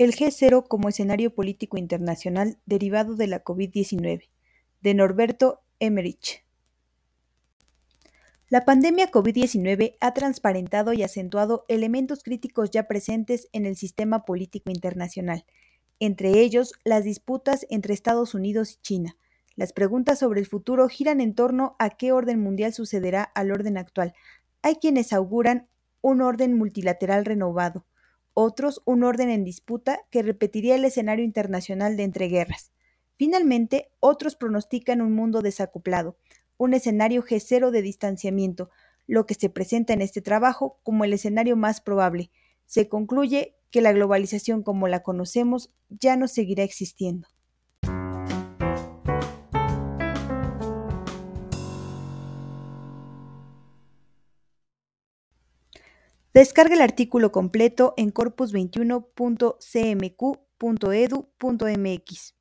El G0 como escenario político internacional derivado de la COVID-19, de Norberto Emmerich. La pandemia COVID-19 ha transparentado y acentuado elementos críticos ya presentes en el sistema político internacional, entre ellos las disputas entre Estados Unidos y China. Las preguntas sobre el futuro giran en torno a qué orden mundial sucederá al orden actual. Hay quienes auguran un orden multilateral renovado, otros un orden en disputa que repetiría el escenario internacional de entreguerras. Finalmente, otros pronostican un mundo desacoplado, un escenario G0 de distanciamiento, lo que se presenta en este trabajo como el escenario más probable. Se concluye que la globalización como la conocemos ya no seguirá existiendo. Descarga el artículo completo en corpus21.cmq.edu.mx.